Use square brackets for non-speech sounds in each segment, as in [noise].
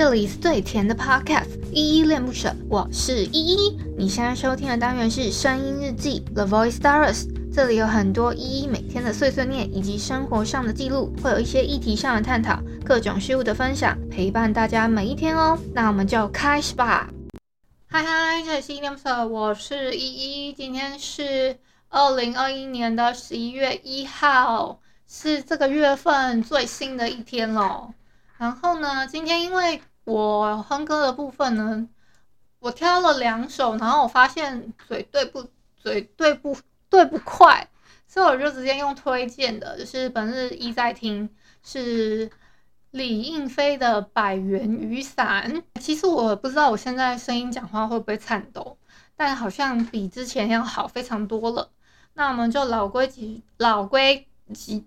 这里是最甜的 Podcast，依依恋不舍，我是依依。你现在收听的单元是声音日记 The Voice Diaries，这里有很多依依每天的碎碎念以及生活上的记录，会有一些议题上的探讨，各种事物的分享，陪伴大家每一天哦。那我们就开始吧。嗨嗨，这里是依依恋不舍，我是依依。今天是二零二一年的十一月一号，是这个月份最新的一天喽。然后呢，今天因为我哼歌的部分呢，我挑了两首，然后我发现嘴对不嘴对不对不快，所以我就直接用推荐的，就是本日一在听，是李映菲的《百元雨伞》。其实我不知道我现在声音讲话会不会颤抖，但好像比之前要好非常多了。那我们就老规矩，老规矩。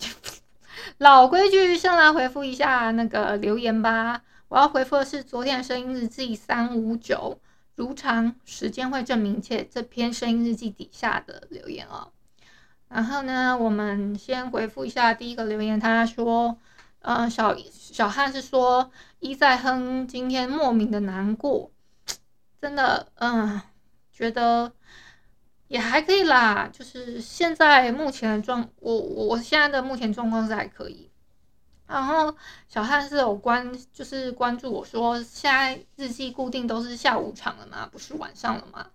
老规矩，先来回复一下那个留言吧。我要回复的是昨天的声音日记三五九，如常，时间会证明一切。这篇声音日记底下的留言哦。然后呢，我们先回复一下第一个留言，他说，呃，小小汉是说一在哼，今天莫名的难过，真的，嗯、觉得。也还可以啦，就是现在目前的状，我我现在的目前状况是还可以。然后小汉是有关，就是关注我说，现在日记固定都是下午场了吗？不是晚上了吗？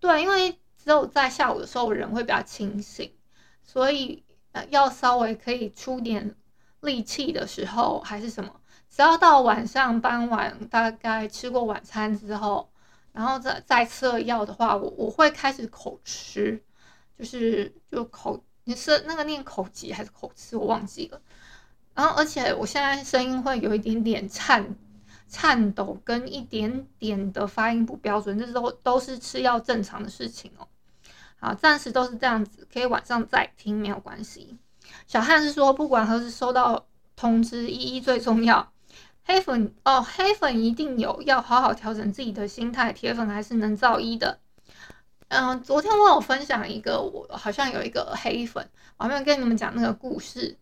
对，因为只有在下午的时候人会比较清醒，所以呃要稍微可以出点力气的时候还是什么，只要到晚上傍晚，大概吃过晚餐之后。然后再再吃了药的话，我我会开始口吃，就是就口你是那个念口疾还是口吃，我忘记了。然后而且我现在声音会有一点点颤颤抖，跟一点点的发音不标准，这都都是吃药正常的事情哦。好，暂时都是这样子，可以晚上再听没有关系。小汉是说，不管何时收到通知，一一最重要。黑粉哦，黑粉一定有，要好好调整自己的心态。铁粉还是能造一的。嗯，昨天我有分享一个，我好像有一个黑粉，我还没有跟你们讲那个故事。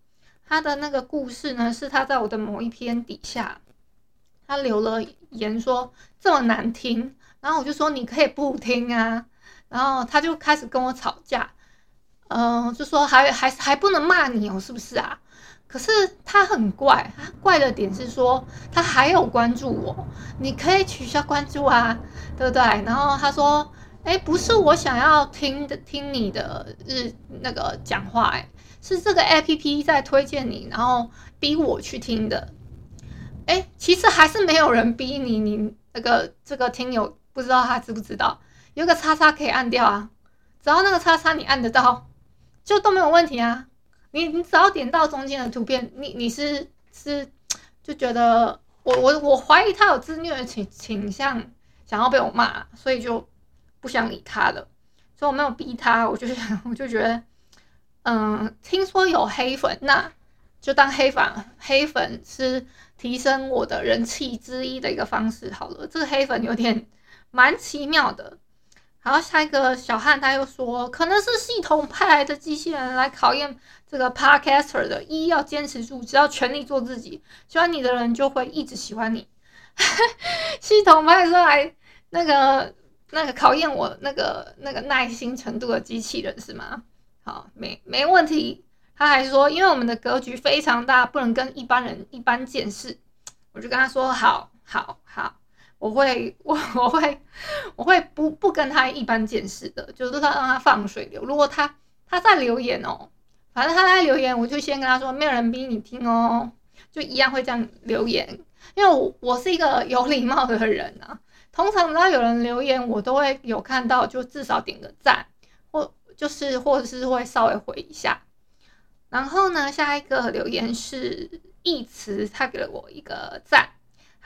他的那个故事呢，是他在我的某一篇底下，他留了言说这么难听，然后我就说你可以不听啊，然后他就开始跟我吵架，嗯，就说还还还不能骂你哦，是不是啊？可是他很怪，他怪的点是说他还有关注我，你可以取消关注啊，对不对？然后他说，哎，不是我想要听的听你的日那个讲话，哎，是这个 APP 在推荐你，然后逼我去听的。哎，其实还是没有人逼你，你那个这个听友不知道他知不知道，有个叉叉可以按掉啊，只要那个叉叉你按得到，就都没有问题啊。你你只要点到中间的图片，你你是是就觉得我我我怀疑他有自虐的倾倾向，想要被我骂，所以就不想理他了。所以我没有逼他，我就想我就觉得，嗯，听说有黑粉，那就当黑粉黑粉是提升我的人气之一的一个方式好了。这个黑粉有点蛮奇妙的。然后下一个小汉他又说，可能是系统派来的机器人来考验这个 Podcaster 的。一要坚持住，只要全力做自己，喜欢你的人就会一直喜欢你。[laughs] 系统派是来那个那个考验我那个那个耐心程度的机器人是吗？好，没没问题。他还说，因为我们的格局非常大，不能跟一般人一般见识。我就跟他说，好，好，好。我会，我我会，我会不不跟他一般见识的，就是他让他放水流。如果他他在留言哦，反正他在留言，我就先跟他说，没有人逼你听哦，就一样会这样留言。因为我我是一个有礼貌的人啊，通常只要有人留言，我都会有看到，就至少点个赞，或就是或者是会稍微回一下。然后呢，下一个留言是义词，他给了我一个赞。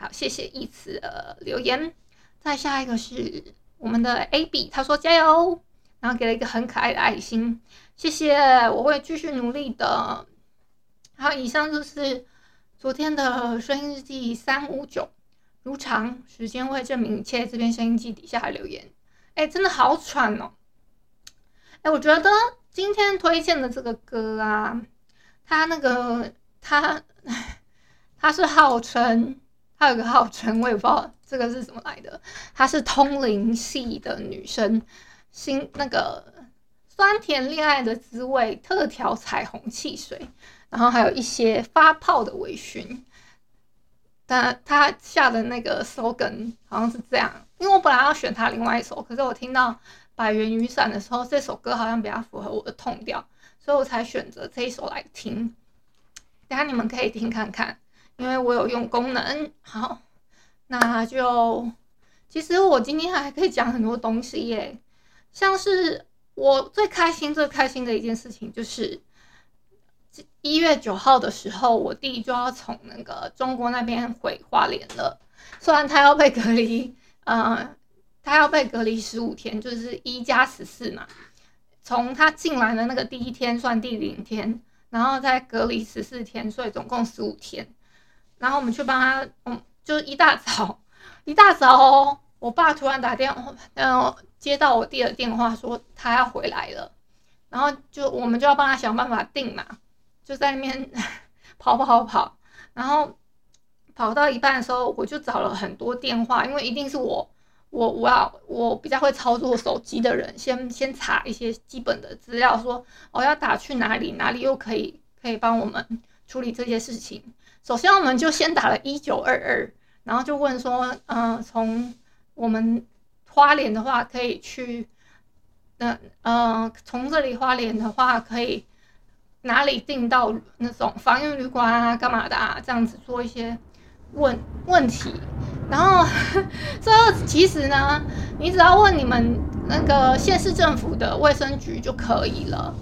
好，谢谢一词的留言。再下一个是我们的 AB，他说加油，然后给了一个很可爱的爱心，谢谢，我会继续努力的。好，以上就是昨天的声音日记三五九，如常，时间会证明一切。这边声音记底下还留言，哎，真的好喘哦。哎，我觉得今天推荐的这个歌啊，它那个它 [laughs] 它是号称。她有个号称，我也不知道这个是怎么来的。她是通灵系的女生，新那个酸甜恋爱的滋味特调彩虹汽水，然后还有一些发泡的微醺。但她下的那个 slogan 好像是这样，因为我本来要选她另外一首，可是我听到百元雨伞的时候，这首歌好像比较符合我的痛调，所以我才选择这一首来听。等下你们可以听看看，因为我有用功能。[laughs] 好，那就其实我今天还可以讲很多东西耶，像是我最开心、最开心的一件事情，就是一月九号的时候，我弟就要从那个中国那边回花莲了。虽然他要被隔离，呃，他要被隔离十五天，就是一加十四嘛，从他进来的那个第一天算第零天。然后再隔离十四天，所以总共十五天。然后我们去帮他，嗯，就一大早，一大早哦，我爸突然打电话，嗯接到我弟的电话，说他要回来了。然后就我们就要帮他想办法订嘛，就在那边 [laughs] 跑跑跑。然后跑到一半的时候，我就找了很多电话，因为一定是我。我我要我比较会操作手机的人，先先查一些基本的资料，说我要打去哪里，哪里又可以可以帮我们处理这些事情。首先，我们就先打了一九二二，然后就问说，嗯、呃，从我们花莲的话可以去，那呃，从这里花莲的话可以哪里订到那种防疫旅馆啊，干嘛的啊？这样子做一些问问题。然后，[laughs] 这其实呢，你只要问你们那个县市政府的卫生局就可以了，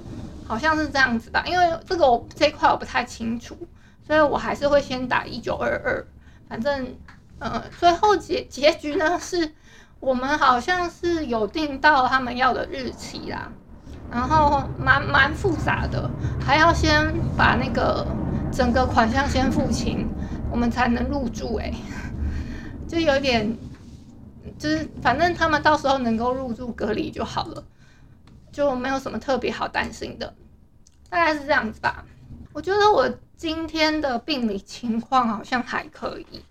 好像是这样子吧？因为这个我这一块我不太清楚，所以我还是会先打一九二二。反正，呃，最后结结局呢是，我们好像是有定到他们要的日期啦，然后蛮蛮复杂的，还要先把那个整个款项先付清，我们才能入住欸。[laughs] 就有点，就是反正他们到时候能够入住隔离就好了，就没有什么特别好担心的，大概是这样子吧。我觉得我今天的病理情况好像还可以。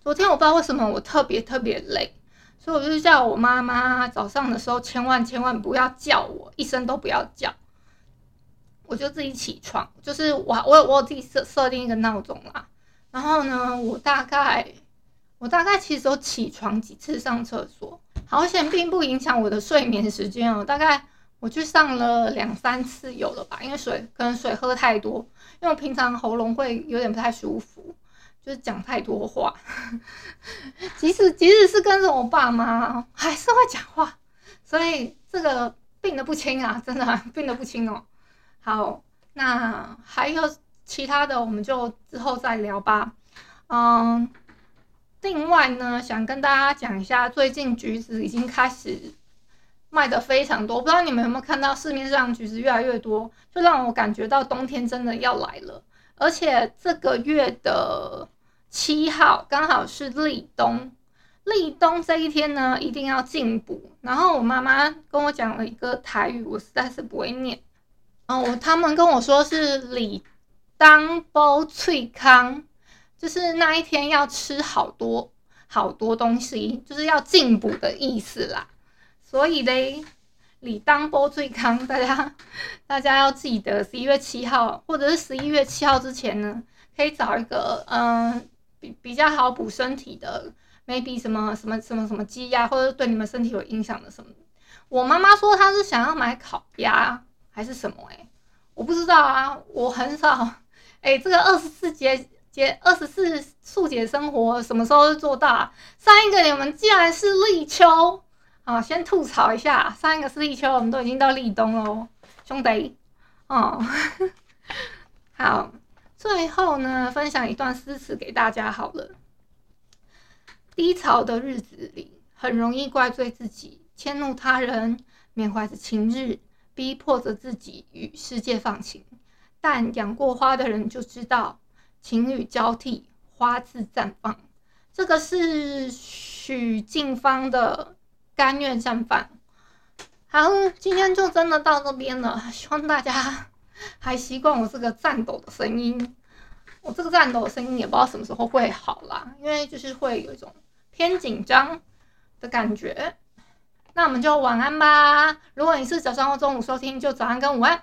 昨天我不知道为什么我特别特别累，所以我就叫我妈妈早上的时候千万千万不要叫我，一声都不要叫，我就自己起床，就是我我我自己设设定一个闹钟啦，然后呢，我大概。我大概其实都起床几次上厕所，好险并不影响我的睡眠时间哦。大概我去上了两三次有了吧，因为水可能水喝太多，因为我平常喉咙会有点不太舒服，就是讲太多话。[laughs] 即使即使是跟着我爸妈，还是会讲话，所以这个病得不轻啊，真的病得不轻哦。好，那还有其他的，我们就之后再聊吧。嗯。另外呢，想跟大家讲一下，最近橘子已经开始卖的非常多，不知道你们有没有看到市面上橘子越来越多，就让我感觉到冬天真的要来了。而且这个月的七号刚好是立冬，立冬这一天呢，一定要进补。然后我妈妈跟我讲了一个台语，我实在是不会念。哦，他们跟我说是立冬补喙空。就是那一天要吃好多好多东西，就是要进补的意思啦。所以嘞，立冬补喙空，[laughs] 大家大家要记得十一月七号或者是十一月七号之前呢，可以找一个嗯比比较好补身体的，maybe 什么什么什么什么鸡鸭，或者对你们身体有影响的什么。我妈妈说她是想要买烤鸭还是什么哎、欸，我不知道啊，我很少哎、[laughs] 这个二十四节。节二十四速解生活什么时候做到啊？上一个你们既然是立秋啊，先吐槽一下，上一个是立秋，我们都已经到立冬喽，兄弟哦。[laughs] 好，最后呢，分享一段诗词给大家好了。低潮的日子里，很容易怪罪自己，迁怒他人，缅怀着情日，逼迫着自己与世界放情。但养过花的人就知道。晴雨交替，花自绽放。这个是许静芳的《甘愿绽放》。好，今天就真的到这边了。希望大家 [laughs] 还习惯我这个颤抖的声音。我这个颤抖的声音也不知道什么时候会好啦，因为就是会有一种偏紧张的感觉。那我们就晚安吧。如果你是早上或中午收听，就早安跟午安。